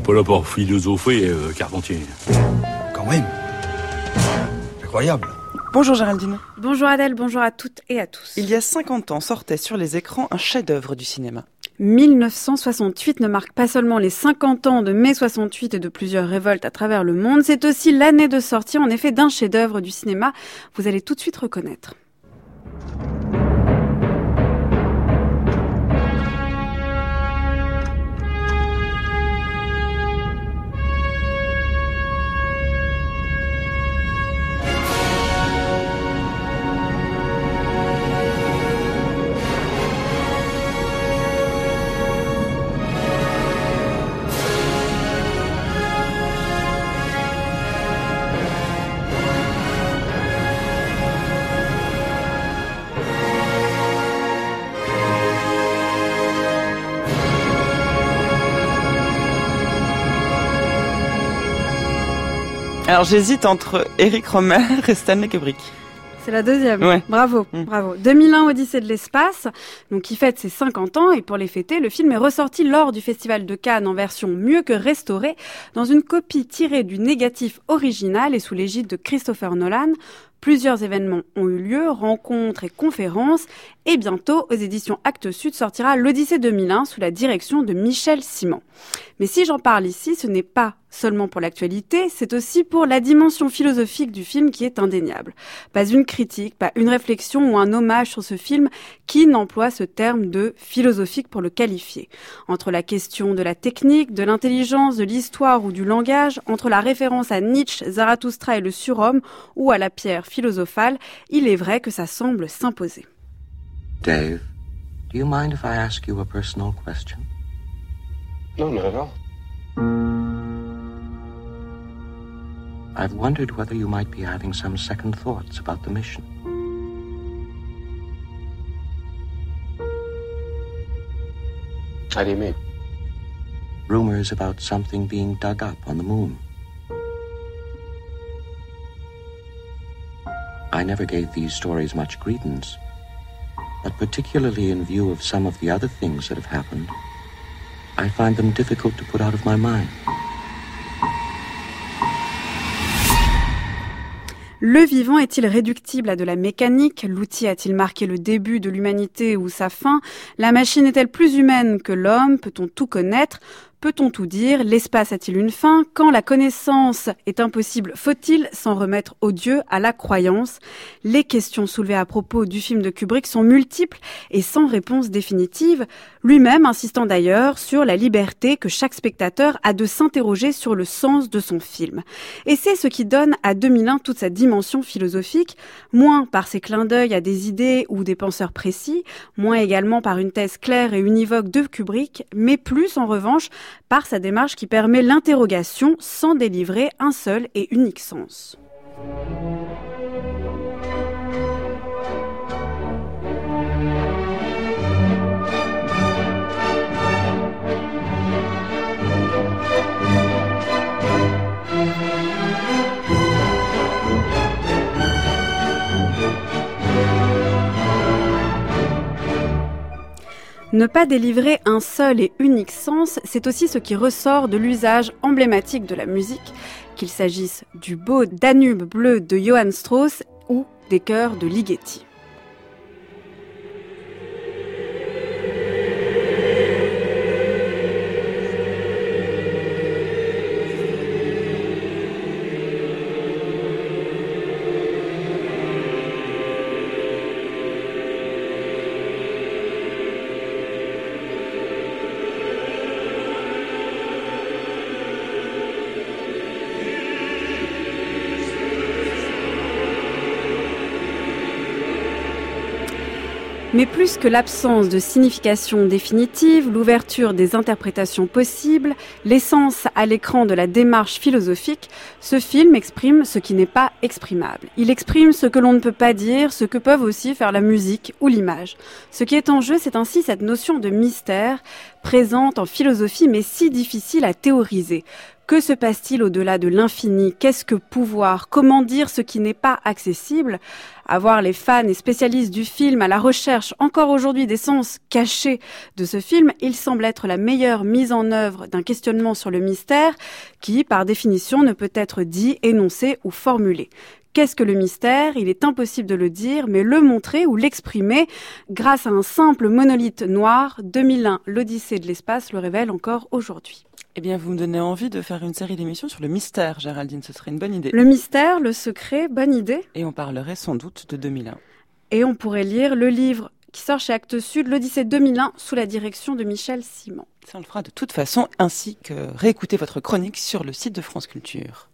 n'est pas là pour philosopher, euh, Carpentier. Quand même. Incroyable. Bonjour Géraldine. Bonjour Adèle, bonjour à toutes et à tous. Il y a 50 ans sortait sur les écrans un chef-d'œuvre du cinéma. 1968 ne marque pas seulement les 50 ans de mai 68 et de plusieurs révoltes à travers le monde, c'est aussi l'année de sortie en effet d'un chef-d'œuvre du cinéma. Vous allez tout de suite reconnaître. Alors j'hésite entre Eric Romer et Stanley Kubrick. C'est la deuxième. Ouais. Bravo, Mm. bravo. 2001 Odyssée de l'espace, donc qui fête ses 50 ans et pour les fêter, le film est ressorti lors du festival de Cannes en version mieux que restaurée dans une copie tirée du négatif original et sous l'égide de Christopher Nolan. Plusieurs événements ont eu lieu, rencontres et conférences, et bientôt, aux éditions Actes Sud, sortira l'Odyssée 2001 sous la direction de Michel Simon. Mais si j'en parle ici, ce n'est pas seulement pour l'actualité, c'est aussi pour la dimension philosophique du film qui est indéniable. Pas une critique, pas une réflexion ou un hommage sur ce film qui n'emploie ce terme de philosophique pour le qualifier. Entre la question de la technique, de l'intelligence, de l'histoire ou du langage, entre la référence à Nietzsche, Zarathustra et le surhomme, ou à la pierre philosophale, il est vrai que ça semble s'imposer. Dave, do you mind if I ask you a personal question? No, not at all. I've wondered whether you might be having some second thoughts about the mission. How do you mean? Rumors about something being dug up on the moon. I never gave these stories much credence, but particularly in view of some of the other things that have happened, I find them difficult to put out of my mind. Le vivant est-il réductible à de la mécanique? L'outil a-t-il marqué le début de l'humanité ou sa fin? La machine est-elle plus humaine que l'homme? Peut-on tout connaître? Peut-on tout dire? L'espace a-t-il une fin? Quand la connaissance est impossible, faut-il s'en remettre au Dieu, à la croyance? Les questions soulevées à propos du film de Kubrick sont multiples et sans réponse définitive, lui-même insistant d'ailleurs sur la liberté que chaque spectateur a de s'interroger sur le sens de son film. Et c'est ce qui donne à 2001 toute sa dimension philosophique, moins par ses clins d'œil à des idées ou des penseurs précis, moins également par une thèse claire et univoque de Kubrick, mais plus en revanche par sa démarche qui permet l'interrogation sans délivrer un seul et unique sens. Ne pas délivrer un seul et unique sens, c'est aussi ce qui ressort de l'usage emblématique de la musique, qu'il s'agisse du beau Danube bleu de Johann Strauss ou des chœurs de Ligeti. Mais plus que l'absence de signification définitive, l'ouverture des interprétations possibles, l'essence à l'écran de la démarche philosophique, ce film exprime ce qui n'est pas exprimable. Il exprime ce que l'on ne peut pas dire, ce que peuvent aussi faire la musique ou l'image. Ce qui est en jeu, c'est ainsi cette notion de mystère, présente en philosophie mais si difficile à théoriser. Que se passe-t-il au-delà de l'infini? Qu'est-ce que pouvoir? Comment dire ce qui n'est pas accessible? Avoir les fans et spécialistes du film à la recherche encore aujourd'hui des sens cachés de ce film, il semble être la meilleure mise en œuvre d'un questionnement sur le mystère qui, par définition, ne peut être dit, énoncé ou formulé. Qu'est-ce que le mystère? Il est impossible de le dire, mais le montrer ou l'exprimer grâce à un simple monolithe noir, 2001, l'Odyssée de l'espace le révèle encore aujourd'hui. Eh bien, vous me donnez envie de faire une série d'émissions sur le mystère, Géraldine. Ce serait une bonne idée. Le mystère, le secret, bonne idée. Et on parlerait sans doute de 2001. Et on pourrait lire le livre qui sort chez Actes Sud, l'Odyssée 2001, sous la direction de Michel Simon. Ça, on le fera de toute façon, ainsi que réécouter votre chronique sur le site de France Culture.